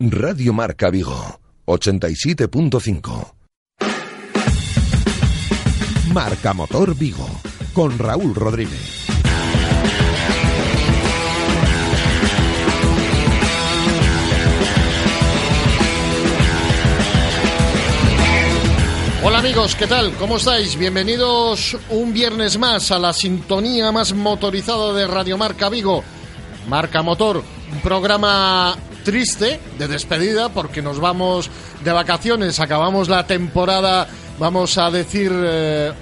Radio Marca Vigo, 87.5. Marca Motor Vigo, con Raúl Rodríguez. Hola amigos, ¿qué tal? ¿Cómo estáis? Bienvenidos un viernes más a la sintonía más motorizada de Radio Marca Vigo. Marca Motor, un programa triste de despedida porque nos vamos de vacaciones, acabamos la temporada, vamos a decir, eh,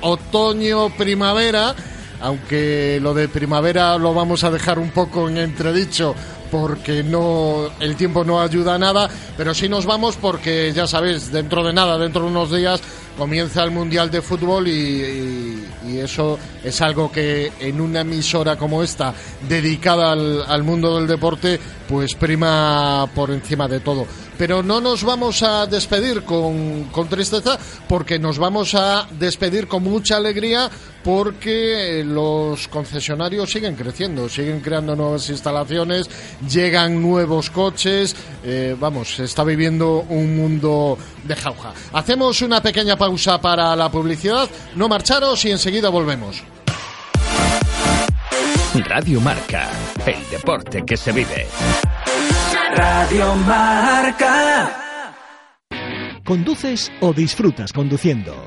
otoño-primavera, aunque lo de primavera lo vamos a dejar un poco en entredicho porque no el tiempo no ayuda a nada, pero sí nos vamos porque ya sabéis, dentro de nada, dentro de unos días comienza el Mundial de Fútbol y, eso es algo que en una emisora como esta, dedicada al, al mundo del deporte, pues prima por encima de todo. Pero no nos vamos a despedir con, con, tristeza porque nos vamos a despedir con mucha alegría porque los concesionarios siguen creciendo, siguen creando nuevas instalaciones, llegan nuevos coches, eh, vamos, se está viviendo un mundo de jauja. Hacemos una pequeña pausa para la publicidad, no marcharos y enseguida volvemos. Radio Marca, el deporte que se vive. Radio Marca. ¿Conduces o disfrutas conduciendo?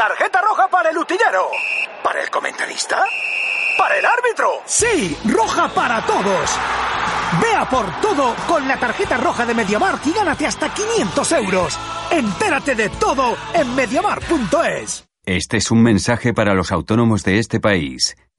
Tarjeta roja para el utillero. ¿Para el comentarista? ¿Para el árbitro? Sí, roja para todos. Vea por todo con la tarjeta roja de Mediamarkt y gánate hasta 500 euros. Entérate de todo en mediamar.es. Este es un mensaje para los autónomos de este país.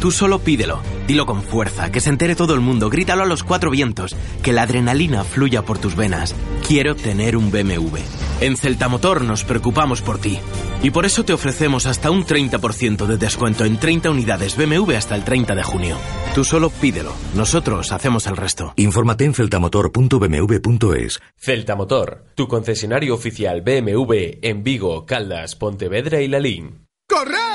Tú solo pídelo, dilo con fuerza, que se entere todo el mundo, grítalo a los cuatro vientos, que la adrenalina fluya por tus venas. Quiero tener un BMW. En Celtamotor nos preocupamos por ti. Y por eso te ofrecemos hasta un 30% de descuento en 30 unidades BMW hasta el 30 de junio. Tú solo pídelo, nosotros hacemos el resto. Infórmate en celtamotor.bmw.es. Celtamotor, tu concesionario oficial BMW en Vigo, Caldas, Pontevedra y Lalín. ¡Corred!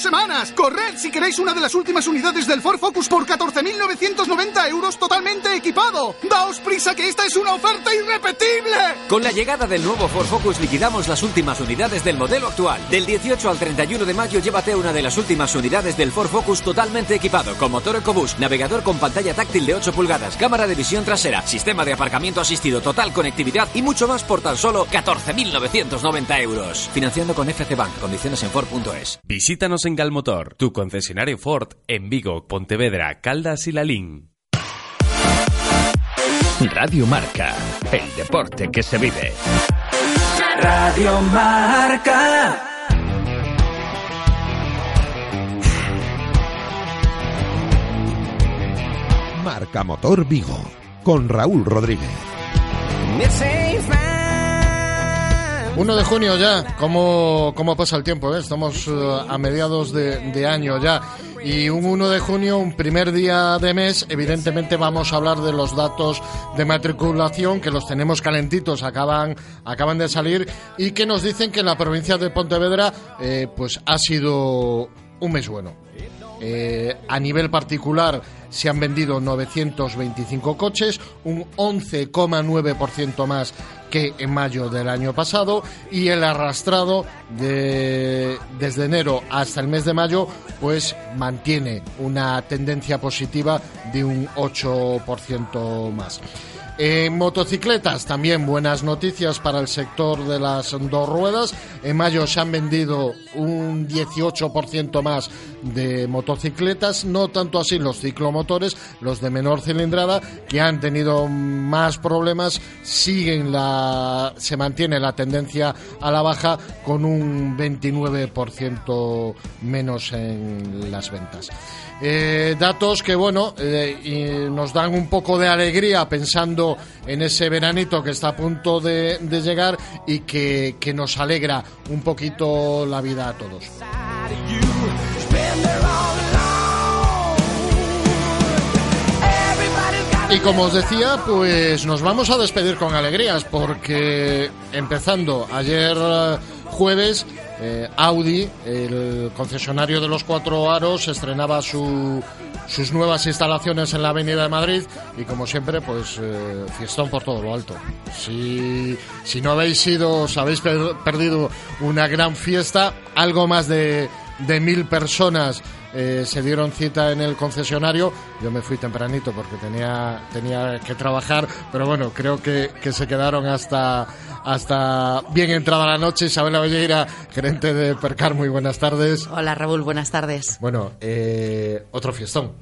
Dos semanas. Corred si queréis una de las últimas unidades del Ford Focus por 14.990 euros totalmente equipado. Daos prisa que esta es una oferta irrepetible. Con la llegada del nuevo Ford Focus liquidamos las últimas unidades del modelo actual. Del 18 al 31 de mayo llévate una de las últimas unidades del Ford Focus totalmente equipado con motor EcoBoost, navegador con pantalla táctil de 8 pulgadas, cámara de visión trasera, sistema de aparcamiento asistido, total conectividad y mucho más por tan solo 14.990 euros. Financiando con FC Bank. Condiciones en Ford.es. Visítanos en Galmotor, tu concesionario Ford en Vigo, Pontevedra, Caldas y Lalín. Radio Marca, el deporte que se vive. Radio Marca. Marca Motor Vigo, con Raúl Rodríguez. 1 de junio ya, ¿cómo, cómo pasa el tiempo? eh? Estamos eh, a mediados de, de año ya. Y un 1 de junio, un primer día de mes, evidentemente vamos a hablar de los datos de matriculación, que los tenemos calentitos, acaban, acaban de salir, y que nos dicen que en la provincia de Pontevedra, eh, pues ha sido un mes bueno. Eh, a nivel particular se han vendido 925 coches, un 11,9% más que en mayo del año pasado y el arrastrado de, desde enero hasta el mes de mayo pues mantiene una tendencia positiva de un 8% más. En motocicletas también buenas noticias para el sector de las dos ruedas. En mayo se han vendido un 18% más de motocicletas, no tanto así los ciclomotores, los de menor cilindrada, que han tenido más problemas, siguen la, se mantiene la tendencia a la baja con un 29% menos en las ventas. Eh, datos que, bueno, eh, nos dan un poco de alegría pensando en ese veranito que está a punto de, de llegar y que, que nos alegra un poquito la vida a todos. Como os decía, pues nos vamos a despedir con alegrías porque empezando ayer eh, jueves eh, Audi, el concesionario de los cuatro aros, estrenaba su, sus nuevas instalaciones en la Avenida de Madrid y como siempre, pues eh, fiestón por todo lo alto. Si, si no habéis sido, os habéis per- perdido una gran fiesta, algo más de, de mil personas eh, se dieron cita en el concesionario. Yo me fui tempranito porque tenía, tenía que trabajar, pero bueno, creo que, que se quedaron hasta, hasta bien entrada la noche. Isabel Avelleira, gerente de Percar, muy buenas tardes. Hola Raúl, buenas tardes. Bueno, eh, otro fiestón.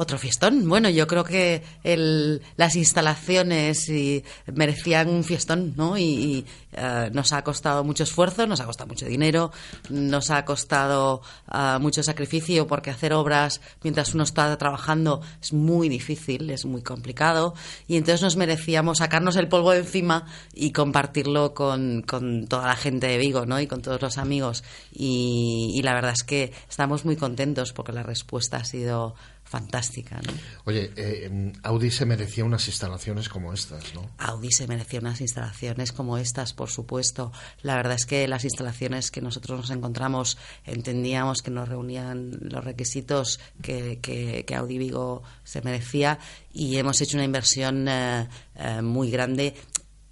Otro fiestón. Bueno, yo creo que el, las instalaciones y merecían un fiestón, ¿no? Y, eh, nos ha costado mucho esfuerzo, nos ha costado mucho dinero, nos ha costado eh, mucho sacrificio porque hacer obras mientras uno está trabajando es muy difícil, es muy complicado y entonces nos merecíamos sacarnos el polvo de encima y compartirlo con, con toda la gente de Vigo, ¿no? Y con todos los amigos y la verdad es que estamos muy contentos porque la respuesta ha sido fantástica, ¿no? Oye, eh, Audi se merecía unas instalaciones como estas, ¿no? Audi se merecía unas instalaciones como estas, por supuesto. La verdad es que las instalaciones que nosotros nos encontramos entendíamos que nos reunían los requisitos que, que, que Audi Vigo se merecía y hemos hecho una inversión eh, eh, muy grande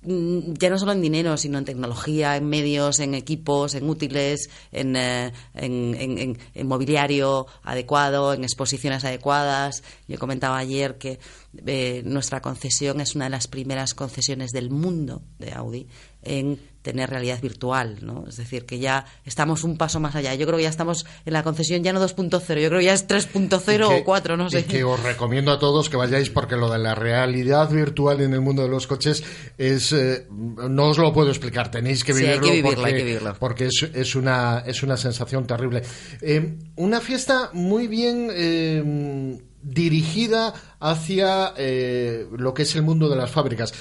ya no solo en dinero, sino en tecnología, en medios, en equipos, en útiles, en, eh, en, en mobiliario adecuado, en exposiciones adecuadas. Yo comentaba ayer que eh, nuestra concesión es una de las primeras concesiones del mundo de Audi en tener realidad virtual, ¿no? Es decir, que ya estamos un paso más allá. Yo creo que ya estamos en la concesión ya no 2.0, yo creo que ya es 3.0 o 4, no sé. Y que os recomiendo a todos que vayáis porque lo de la realidad virtual en el mundo de los coches es eh, no os lo puedo explicar, tenéis que Sí, hay vivirlo que vivirlo, porque, hay que vivirlo. porque es, es una es una sensación terrible. Eh, una fiesta muy bien eh, dirigida hacia eh, lo que es el mundo de las fábricas.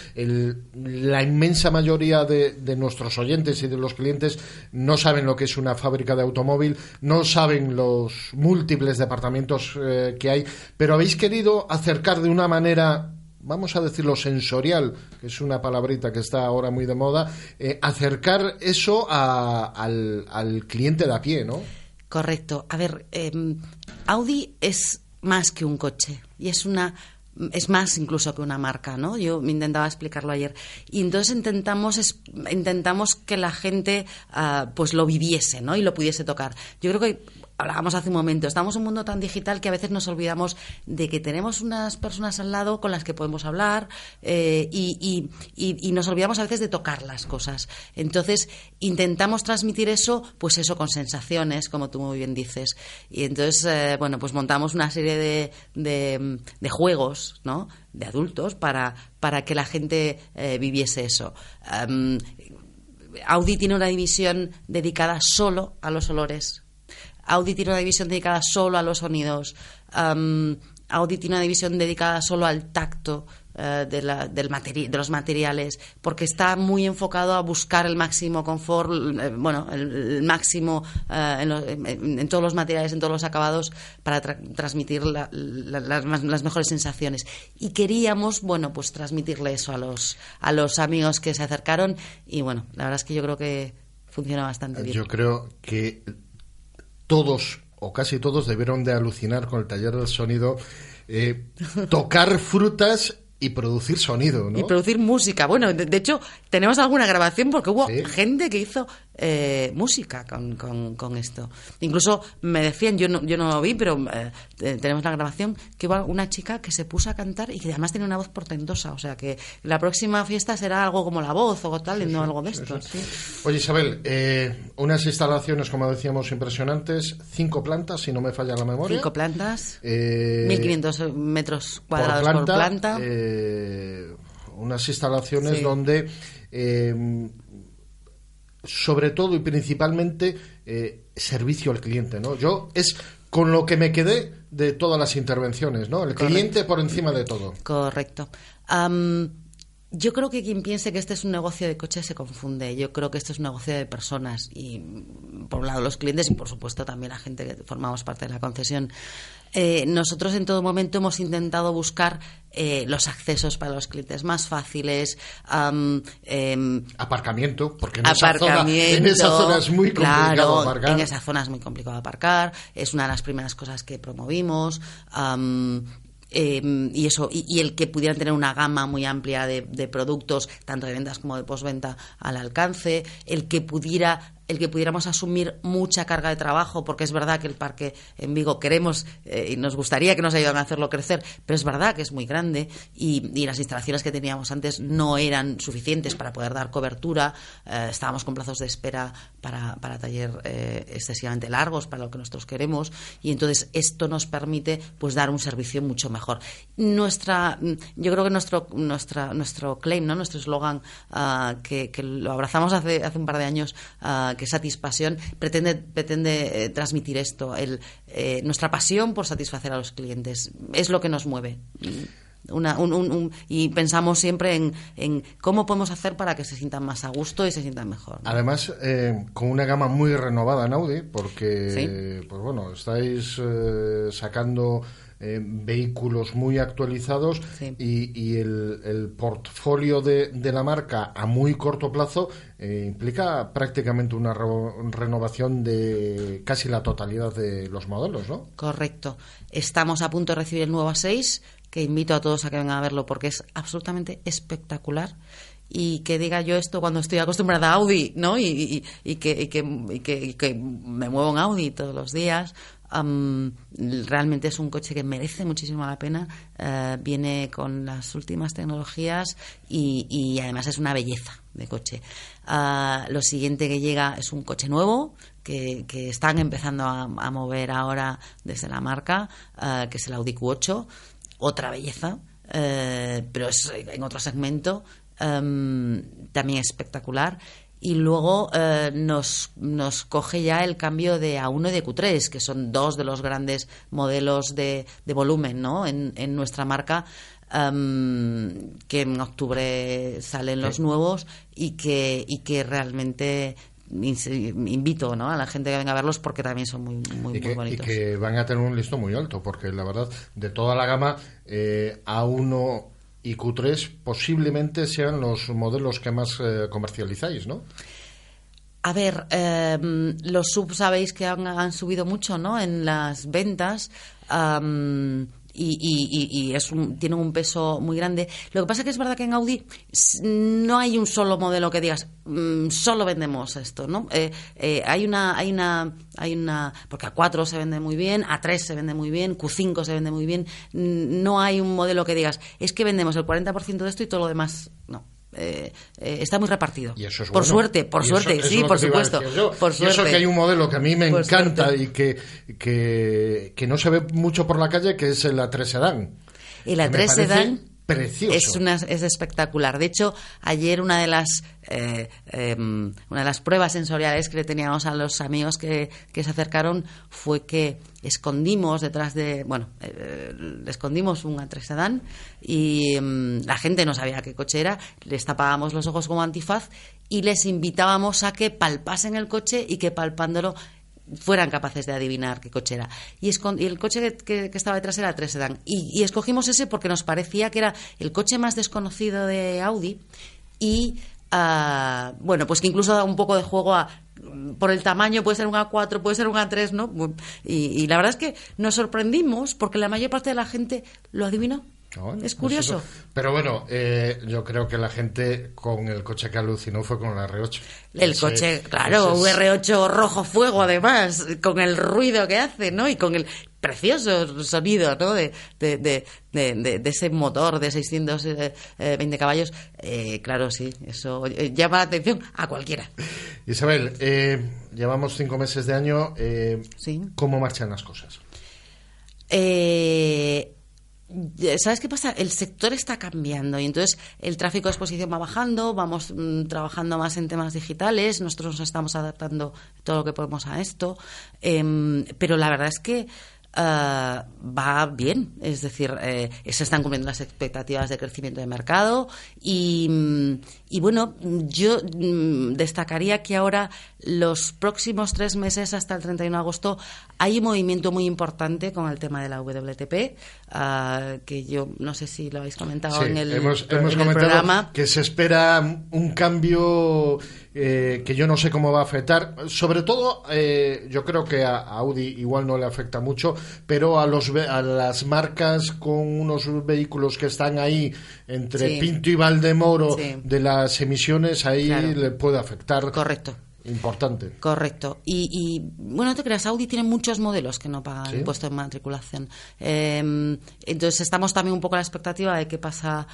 La inmensa mayoría de, nuestros oyentes y de los clientes no saben lo que es una fábrica de automóvil, no saben los múltiples departamentos eh, que hay, pero habéis querido acercar de una manera vamos a decirlo sensorial, que es una palabrita que está ahora muy de moda, eh, acercar eso a- al, al cliente de a pie, ¿no? Correcto. A ver, eh, Audi es más que un coche y es una es más incluso que una marca, ¿no? Yo me intentaba explicarlo ayer y entonces intentamos es- intentamos que la gente ah, pues lo viviese, ¿no? Y lo pudiese tocar. Yo creo que hablábamos hace un momento, estamos en un mundo tan digital que a veces nos olvidamos de que tenemos unas personas al lado con las que podemos hablar eh, y, y- nos olvidamos a veces de tocar las cosas. Entonces intentamos transmitir eso, pues eso con sensaciones, como tú muy bien dices. Y entonces, eh, bueno, pues montamos una serie de, de, juegos, ¿no? De adultos para, para que la gente eh, viviese eso. Am, Audi tiene una división dedicada solo a los olores. Audi tiene una división dedicada solo a los sonidos. Am, Audi tiene una división dedicada solo al tacto eh, de, la- del materi- de los materiales, porque está muy enfocado a buscar el máximo confort, eh, bueno, el, el máximo eh, en, los- en- en todos los materiales, en todos los acabados, para tra- transmitir la- la- las, las mejores sensaciones. Y queríamos, bueno, pues transmitirle eso a los, a los amigos que se acercaron, y bueno, la verdad es que yo creo que funciona bastante bien. Yo creo que todos o casi todos, debieron de alucinar con el taller del sonido. Eh, tocar frutas y producir sonido, ¿no? Y producir música. Bueno, de, de hecho, tenemos alguna grabación porque hubo gente que hizo eh, música con, con, con esto. Incluso me decían, yo no, yo no lo vi, pero eh, te- tenemos la grabación, que hubo una chica que se puso a cantar y que además tiene una voz portentosa. O sea que la próxima fiesta será algo como la voz o tal, y no algo de esto. sí. Oye, Isabel, eh, unas instalaciones, como decíamos, impresionantes, cinco plantas, si no me falla la memoria. Cinco plantas, Eh, 1500 metros cuadrados por planta. eh, unas instalaciones donde, eh, sobre todo y principalmente, eh, servicio al cliente, ¿no? Yo es con lo que me quedé de todas las intervenciones, ¿no? El Correcto. cliente por encima de todo. Correcto. Yo creo que quien piense que este es un negocio de coches se confunde. Yo creo que esto es un negocio de personas y, por un lado, los clientes y, por supuesto, también la gente que formamos parte de la concesión. Eh, nosotros en todo momento hemos intentado buscar eh, los accesos para los clientes más fáciles, em, Aparcamiento, porque en esa, zona, aparcamiento. en esa zona es muy complicado claro, aparcar. En esa zona es muy complicado aparcar. Es una de las primeras cosas que promovimos. eh, y eso y, y el que pudieran tener una gama muy amplia de, de productos tanto de ventas como de postventa al alcance el que pudiera el que pudiéramos asumir mucha carga de trabajo, porque es verdad que el parque en Vigo queremos eh, y nos gustaría que nos ayudaran a hacerlo crecer, pero es verdad que es muy grande y, las instalaciones que teníamos antes no eran suficientes para poder dar cobertura. Eh, estábamos con plazos de espera para, para taller eh, excesivamente largos para lo que nosotros queremos y entonces esto nos permite pues dar un servicio mucho mejor. Nuestra, mm, yo creo que nuestro, nuestra, nuestro claim, ¿no? nuestro eslogan que, que lo abrazamos hace, hace un par de años, ah, que es satisfacción, pretende, pretende eh, transmitir esto, el, eh, nuestra pasión por satisfacer a los clientes. Es lo que nos mueve. Una- un- un- un- y pensamos siempre en, en cómo podemos hacer para que se sientan más a gusto y se sientan mejor. ¿no? Además, eh, con una gama muy renovada en Audi, porque, pues bueno, estáis eh, sacando eh, vehículos muy actualizados y, y el, el portfolio de, de la marca a muy corto plazo eh, implica prácticamente una re- renovación de casi la totalidad de los modelos, ¿no? Correcto. Estamos a punto de recibir el nuevo A6, que invito a todos a que vengan a verlo porque es absolutamente espectacular. Y que diga yo esto cuando estoy acostumbrada a Audi, ¿no? Y, que, que- me muevo en Audi todos los días. Am, realmente es un coche que merece muchísimo la pena. eh, viene con las últimas tecnologías y, además es una belleza de coche. Ah, lo siguiente que llega es un coche nuevo que, que están empezando a, mover ahora desde la marca, ah, que es el Audi Q8. Otra belleza, eh, pero es en otro segmento, em, también espectacular. Y luego eh, nos, nos coge ya el cambio de A1 y de Q3, que son dos de los grandes modelos de, de volumen ¿no? en, en nuestra marca, em, que en octubre salen los Sí. nuevos y que, y que realmente invito ¿no? a la gente que venga a verlos porque también son muy, muy, y, muy que, y bonitos. que van a tener un listón muy alto, porque la verdad, de toda la gama, eh, A1 y Q3 posiblemente sean los modelos que más eh, comercializáis, ¿no? A ver, eh, los subs sabéis que han, han subido mucho, ¿no? En las ventas. Y, y- y- es un- tienen un peso muy grande. Lo que pasa que es verdad que en Audi no hay un solo modelo que digas "Mm, solo vendemos esto, ¿no? Eh, eh, hay una, hay una, hay una, porque A4 se vende muy bien, A3 se vende muy bien, Q5 se vende muy bien. No hay un modelo que digas es que vendemos el 40% de esto y todo lo demás no. Eh, eh, está muy repartido. Y eso es por bueno. suerte, por Y eso- suerte, eso es sí, lo por supuesto. Por Y eso suerte. que hay un modelo que a mí me Por encanta suerte. y que, que, que no se ve mucho por la calle, que es el A3 Sedán. El Que me A3 parece Sedan Precioso. es, una, es espectacular. De hecho, ayer una de las eh, em, una de las pruebas sensoriales que le teníamos a los amigos que, que se acercaron fue que escondimos detrás de bueno eh, le escondimos un A3 Sedan y em, la gente no sabía qué coche era les tapábamos los ojos como antifaz y les invitábamos a que palpasen el coche y que palpándolo fueran capaces de adivinar qué coche era. Y, el coche que, estaba detrás era 3 Sedan. Y, escogimos ese porque nos parecía que era el coche más desconocido de Audi y, ah, bueno, pues que incluso da un poco de juego a por el tamaño puede ser un A4, puede ser un A3, ¿no? Y, y la verdad es que nos sorprendimos porque la mayor parte de la gente lo adivinó. Es curioso. Pero bueno, eh, yo creo que la gente con el coche que alucinó fue con el R8. El Ese- coche, claro, un es- R8 rojo fuego además, con el ruido que hace, ¿no? Y con el precioso sonido, ¿no? De, de, de, de- de- de ese motor de 620 caballos. Eh, claro, sí, eso eh, llama la atención a cualquiera. Isabel, eh, llevamos cinco meses de año. eh, ¿Cómo marchan las cosas? Eh, ¿Sabes qué pasa? El sector está cambiando y entonces el tráfico de exposición va bajando, vamos mm, trabajando más en temas digitales, nosotros nos estamos adaptando todo lo que podemos a esto, em, pero la verdad es que ah, va bien, es decir, eh, se están cumpliendo las expectativas de crecimiento de mercado y, mm, y bueno, yo mm, destacaría que ahora los próximos tres meses hasta el 31 de agosto hay un movimiento muy importante con el tema de la WTP, ah, que yo no sé si lo habéis comentado Sí, en el, hemos, en hemos el comentado programa. que se espera un cambio eh, que yo no sé cómo va a afectar. Sobre todo, eh, yo creo que a, a Audi igual no le afecta mucho, pero a, los, a las marcas con unos vehículos que están ahí entre Sí. Pinto y Valdemoro Sí. de las emisiones, ahí Claro. le puede afectar. Correcto. Importante. Correcto. Y, y, bueno, no te creas, Audi tiene muchos modelos que no pagan ¿Sí? impuesto de matriculación. Eh, entonces estamos también un poco a la expectativa de qué pasa,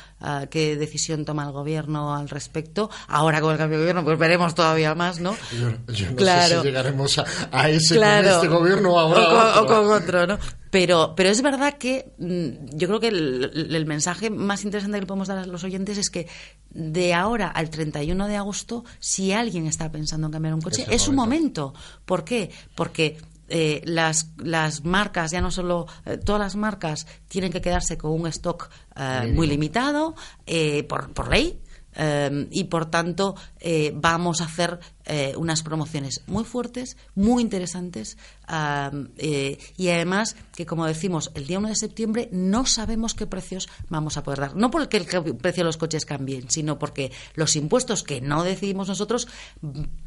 qué decisión toma el gobierno al respecto. Ahora con el cambio de gobierno, pues veremos todavía más, ¿no? Yo, yo no Claro. sé si llegaremos a, a ese Claro. con este gobierno ahora. o, con, otro. o con otro, ¿no? Pero, pero es verdad que mm, yo creo que el, el mensaje más interesante que le podemos dar a los oyentes es que de ahora al 31 de agosto, si alguien está pensando en cambiar un coche, Es el es un momento. ¿Por qué? Porque eh, las, las marcas, ya no solo eh, todas las marcas, tienen que quedarse con un stock eh, muy limitado eh, por, por ley. eh, y por tanto eh, vamos a hacer eh, unas promociones muy fuertes, muy interesantes eh, y además que como decimos el día 1 de septiembre no sabemos qué precios vamos a poder dar. No porque el precio de los coches cambien, sino porque los impuestos que no decidimos nosotros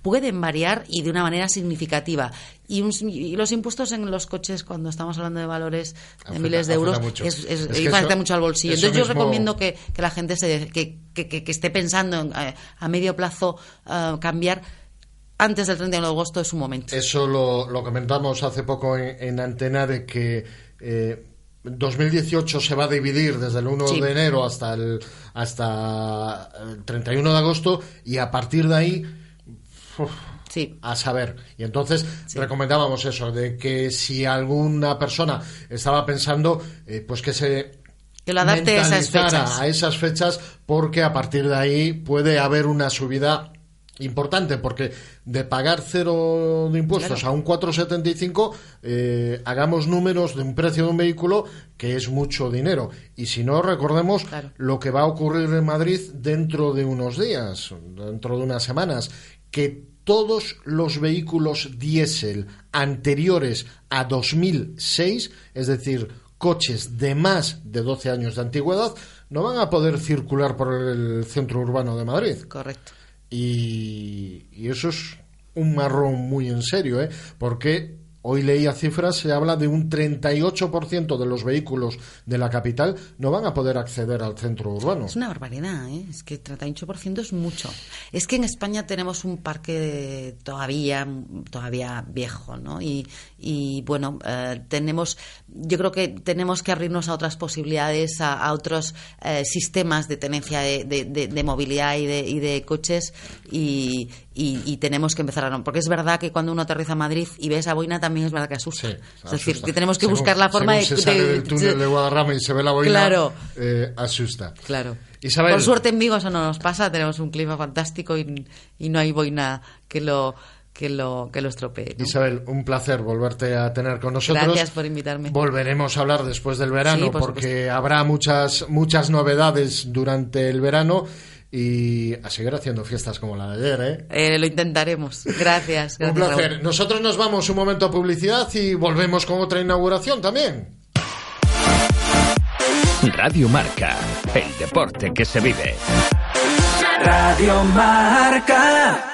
pueden variar y de una manera significativa. Y, un- y los impuestos en los coches cuando estamos hablando de valores de Afecta- miles de euros mucho. es, es- Es que y afecta eso- mucho al bolsillo. Entonces yo recomiendo que, que la gente se, que, que- que- que esté pensando en, eh, a medio plazo cambiar antes del 31 de agosto es un momento. Eso lo, lo comentamos hace poco en, en Antena de que eh, 2018 se va a dividir desde el 1 Sí. de enero hasta el, hasta el 31 de agosto y a partir de ahí uf, a saber. Y entonces recomendábamos eso, de que si alguna persona estaba pensando, eh, pues que se Que lo adapte a esas mentalizara fechas. a esas fechas porque a partir de ahí puede haber una subida importante porque de pagar cero de impuestos Claro. a un 4,75 eh, hagamos números de un precio de un vehículo que es mucho dinero y si no recordemos lo que va a ocurrir en Madrid dentro de unos días dentro de unas semanas que todos los vehículos diésel anteriores a 2006 es decir coches de más de 12 años de antigüedad no van a poder circular por el centro urbano de Madrid. Correcto. Y, y eso es un marrón muy en serio, ¿eh? Porque hoy leía cifras, se habla de un 38% de los vehículos de la capital no van a poder acceder al centro urbano. Es una barbaridad, ¿eh? Es que 38% es mucho. Es que en España tenemos un parque todavía, todavía viejo, ¿no? Y, y, bueno, eh, tenemos, yo creo que tenemos que abrirnos a otras posibilidades, a, otros eh, sistemas de tenencia de, de- de- de movilidad y de, y de coches y, y- y tenemos que empezar a... Porque es verdad que cuando uno aterriza a Madrid y ve esa boina también es verdad que asusta. es decir, que tenemos que Según- buscar la forma según de... se sale de- del túnel de Guadarrama y se ve la boina, Claro. eh, asusta. Claro. Isabel. Por suerte en Vigo eso no nos pasa, tenemos un clima fantástico y, y no hay boina que lo que lo que lo estropee. ¿no? Isabel, un placer volverte a tener con nosotros. Gracias por invitarme. Volveremos a hablar después del verano Sí, por porque habrá muchas muchas novedades durante el verano y a seguir haciendo fiestas como la de ayer, ¿eh? Eh, lo intentaremos. Gracias. Un placer. Raúl. Nosotros nos vamos un momento a publicidad y volvemos con otra inauguración también. Radio Marca, el deporte que se vive. Radio Marca.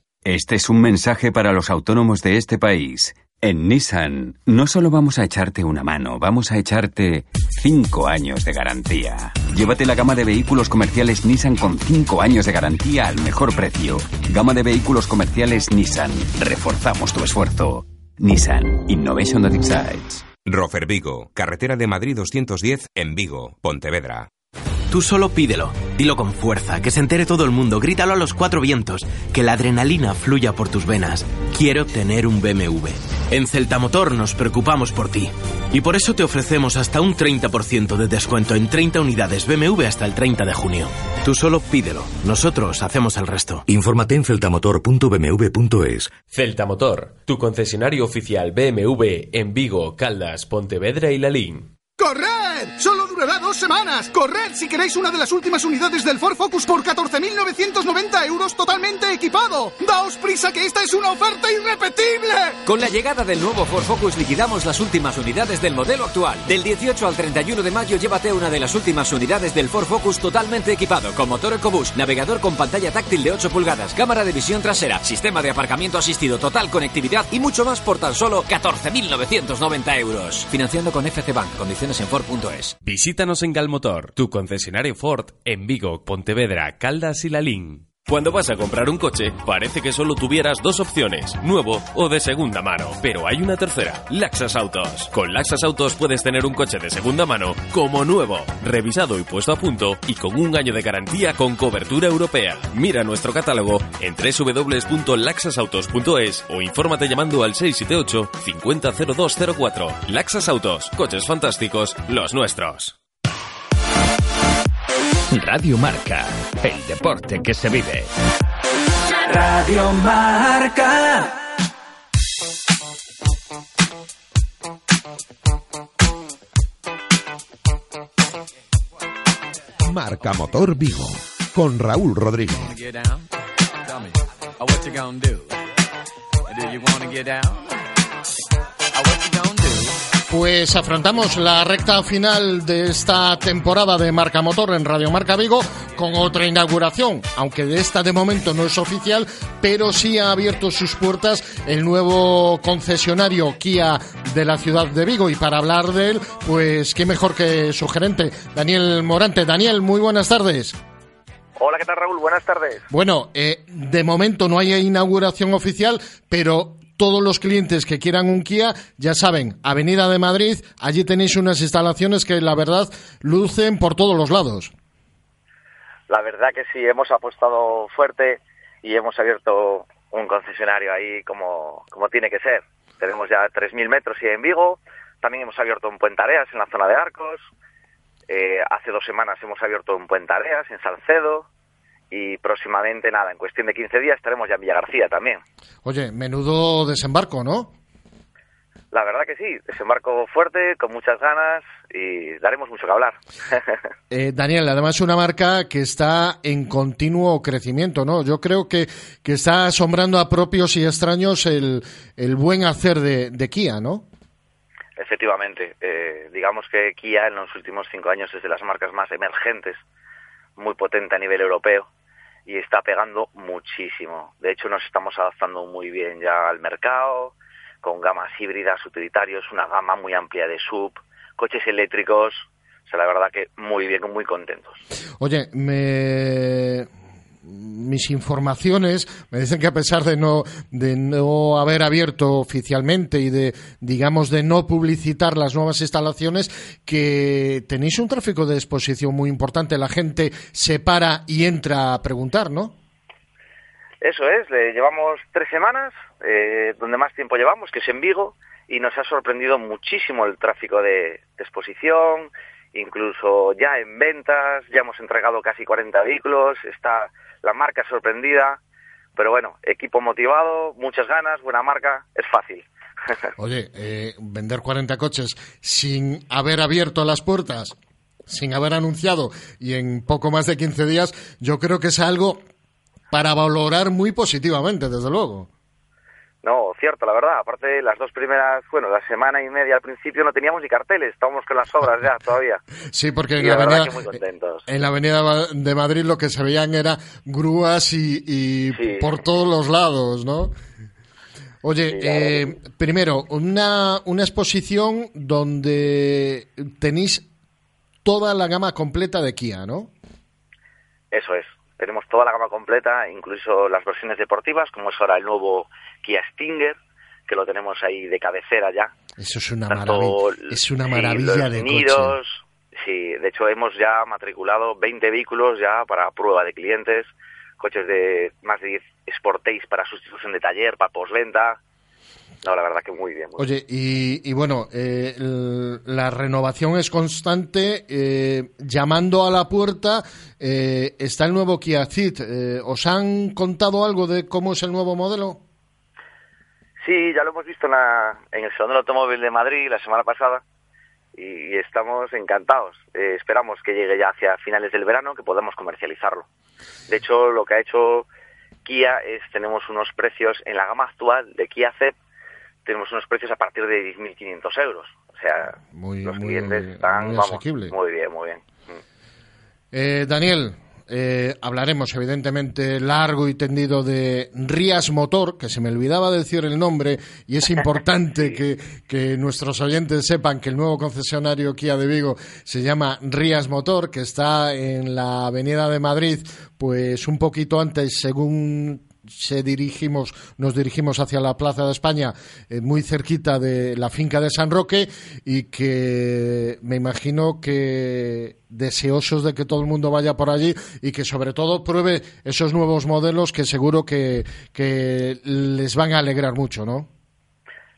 Este es un mensaje para los autónomos de este país. En Nissan, no solo vamos a echarte una mano, vamos a echarte 5 años de garantía. Llévate la gama de vehículos comerciales Nissan con 5 años de garantía al mejor precio. Gama de vehículos comerciales Nissan. Reforzamos tu esfuerzo. Nissan Innovation that excites. Rofer Vigo, carretera de Madrid 210 en Vigo, Pontevedra. Tú solo pídelo, dilo con fuerza, que se entere todo el mundo, grítalo a los cuatro vientos, que la adrenalina fluya por tus venas. Quiero tener un BMW. En Celtamotor nos preocupamos por ti. Y por eso te ofrecemos hasta un 30% de descuento en 30 unidades BMW hasta el 30 de junio. Tú solo pídelo, nosotros hacemos el resto. Infórmate en celtamotor.bmw.es. Celtamotor, tu concesionario oficial BMW en Vigo, Caldas, Pontevedra y Lalín. Solo durará dos semanas. ¡Corred si queréis una de las últimas unidades del Ford Focus por 14.990 euros totalmente equipado! ¡Daos prisa que esta es una oferta irrepetible! Con la llegada del nuevo Ford Focus liquidamos las últimas unidades del modelo actual. Del 18 al 31 de mayo llévate una de las últimas unidades del Ford Focus totalmente equipado con motor EcoBoost, navegador con pantalla táctil de 8 pulgadas, cámara de visión trasera, sistema de aparcamiento asistido, total conectividad y mucho más por tan solo 14.990 euros. Financiando con FC Bank. Condiciones en Ford.es. Visítanos en Galmotor, tu concesionario Ford en Vigo, Pontevedra, Caldas y Lalín. Cuando vas a comprar un coche, parece que solo tuvieras dos opciones, nuevo o de segunda mano. Pero hay una tercera, Laxas Autos. Con Laxas Autos puedes tener un coche de segunda mano como nuevo, revisado y puesto a punto y con un año de garantía con cobertura europea. Mira nuestro catálogo en www.laxasautos.es o infórmate llamando al 678 500204. Laxas Autos, coches fantásticos, los nuestros. Radio Marca, el deporte que se vive. Radio Marca. Marca Motor Vigo con Raúl Rodríguez. Pues afrontamos la recta final de esta temporada de Marca Motor en Radio Marca Vigo con otra inauguración, aunque de esta de momento no es oficial, pero sí ha abierto sus puertas el nuevo concesionario Kia de la ciudad de Vigo y para hablar de él, pues qué mejor que su gerente, Daniel Morante. Daniel, muy buenas tardes. Hola, ¿qué tal Raúl? Buenas tardes. Bueno, eh, de momento no hay inauguración oficial, pero todos los clientes que quieran un Kia, ya saben, Avenida de Madrid, allí tenéis unas instalaciones que la verdad lucen por todos los lados. La verdad que sí, hemos apostado fuerte y hemos abierto un concesionario ahí como, como tiene que ser. Tenemos ya 3.000 metros y en Vigo, también hemos abierto un Puente Areas en la zona de Arcos, eh, hace dos semanas hemos abierto un Puente Areas en Salcedo y próximamente, nada, en cuestión de 15 días estaremos ya en Villa García también. Oye, menudo desembarco, ¿no? La verdad que sí, desembarco fuerte, con muchas ganas y daremos mucho que hablar. Eh, Daniel, además es una marca que está en continuo crecimiento, ¿no? Yo creo que, que está asombrando a propios y extraños el, el buen hacer de, de Kia, ¿no? Efectivamente, eh, digamos que Kia en los últimos cinco años es de las marcas más emergentes, muy potente a nivel europeo y está pegando muchísimo. De hecho, nos estamos adaptando muy bien ya al mercado, con gamas híbridas, utilitarios, una gama muy amplia de sub, coches eléctricos. O sea, la verdad que muy bien, muy contentos. Oye, me... mis informaciones me dicen que a pesar de no, de no haber abierto oficialmente y de, digamos, de no publicitar las nuevas instalaciones, que tenéis un tráfico de exposición muy importante. La gente se para y entra a preguntar, ¿no? Eso es, le llevamos tres semanas, eh, donde más tiempo llevamos, que es en Vigo, y nos ha sorprendido muchísimo el tráfico de, de exposición, incluso ya en ventas, ya hemos entregado casi 40 vehículos, está la marca sorprendida, pero bueno, equipo motivado, muchas ganas, buena marca, es fácil. Oye, eh, vender 40 coches sin haber abierto las puertas, sin haber anunciado y en poco más de 15 días, yo creo que es algo para valorar muy positivamente, desde luego. No, cierto, la verdad. Aparte, las dos primeras, bueno, la semana y media al principio no teníamos ni carteles, estábamos con las obras ya todavía. Sí, porque en la, la avenida, en la avenida de Madrid lo que se veían era grúas y, y Sí. por todos los lados, ¿no? Oye, eh, primero, una, una exposición donde tenéis toda la gama completa de Kia, ¿no? Eso es. Tenemos toda la gama completa, incluso las versiones deportivas, como es ahora el nuevo Kia Stinger, que lo tenemos ahí de cabecera ya. Eso es una Tanto, maravilla, es una sí, maravilla los de coche. nidos, Sí, de hecho hemos ya matriculado 20 vehículos ya para prueba de clientes, coches de más de 10 Sportage para sustitución de taller, para postventa. No, la verdad que muy bien. muy Oye, y, y bueno, eh, la renovación es constante. eh, llamando a la puerta, eh, está el nuevo Kia Ceed. Eh, ¿Os han contado algo de cómo es el nuevo modelo? Sí, ya lo hemos visto en, la- en el Salón del Automóvil de Madrid la semana pasada y, y estamos encantados. Eh, esperamos que llegue ya hacia finales del verano, que podamos comercializarlo. De hecho, lo que ha hecho Kia es, tenemos unos precios en la gama actual de Kia Ceed, tenemos unos precios a partir de 10.500 euros. O sea, Muy, los muy- clientes están, muy vamos, muy bien, muy bien. Eh, Daniel, eh, hablaremos evidentemente largo y tendido de Rías Motor, que se me olvidaba decir el nombre y es importante que, que nuestros oyentes sepan que el nuevo concesionario Kia de Vigo se llama Rías Motor, que está en la Avenida de Madrid, pues un poquito antes, según se dirigimos, nos dirigimos hacia la Plaza de España, eh, muy cerquita de la finca de San Roque, y que me imagino que deseosos de que todo el mundo vaya por allí y que sobre todo pruebe esos nuevos modelos que seguro que, que les van a alegrar mucho, ¿no?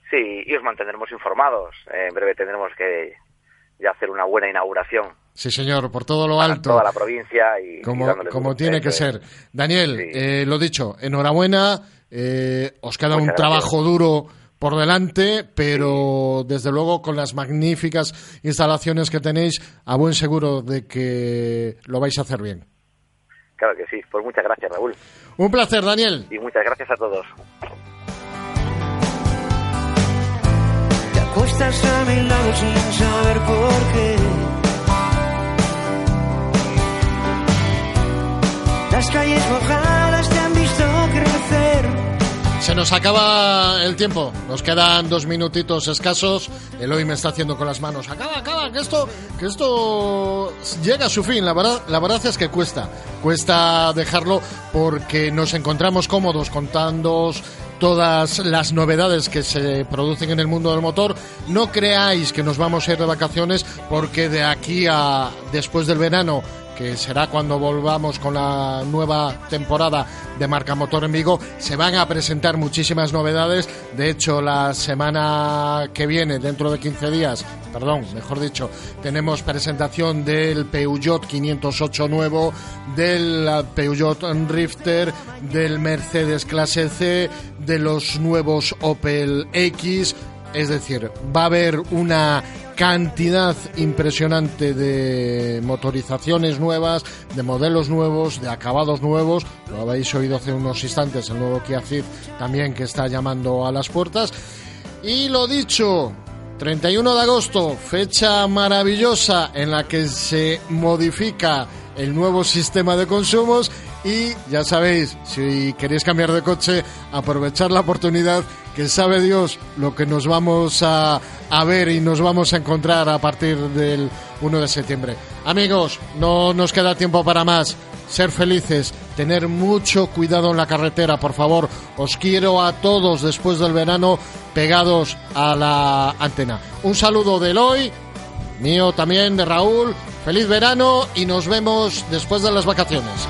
Sí, y os mantendremos informados. En breve tendremos que ya hacer una buena inauguración Sí, señor, por todo lo para alto. toda la provincia y, y como, dándole como tiene que ser. Daniel, eh, lo dicho, enhorabuena. eh, os queda un Muchas trabajo duro por delante, pero desde luego con las magníficas instalaciones que tenéis, a buen seguro de que lo vais a hacer bien. Claro que sí. Pues muchas gracias, Raúl. Un placer, Daniel. Y muchas gracias a todos. Te acuestas a mi lado sin saber por qué. Calles mojadas te han visto crecer. Se nos acaba el tiempo, nos quedan dos minutitos escasos. Eloy me está haciendo con las manos. Acaba, acaba, que esto, que esto llega a su fin. La verdad, la verdad es que cuesta, cuesta dejarlo porque nos encontramos cómodos contándoos todas las novedades que se producen en el mundo del motor. No creáis que nos vamos a ir de vacaciones porque de aquí a después del verano que será cuando volvamos con la nueva temporada de Marca Motor en Vigo, se van a presentar muchísimas novedades. De hecho, la semana que viene, dentro de 15 días, perdón, mejor dicho, tenemos presentación del Peugeot 508 nuevo, del Peugeot Rifter, del Mercedes Clase C, de los nuevos Opel X. Es decir, va a haber una cantidad impresionante de motorizaciones nuevas, de modelos nuevos, de acabados nuevos. Lo habéis oído hace unos instantes, el nuevo Kia Ceed también que está llamando a las puertas. Y lo dicho, 31 de agosto, fecha maravillosa en la que se modifica el nuevo sistema de consumos y ya sabéis, si queréis cambiar de coche, aprovechar la oportunidad que sabe Dios lo que nos vamos a, ver y nos vamos a encontrar a partir del 1 de septiembre. Amigos, no nos queda tiempo para más. Ser felices, tener mucho cuidado en la carretera, por favor. Os quiero a todos después del verano pegados a la antena. Un saludo de Eloy, mío también, de Raúl. Feliz verano y nos vemos después de las vacaciones.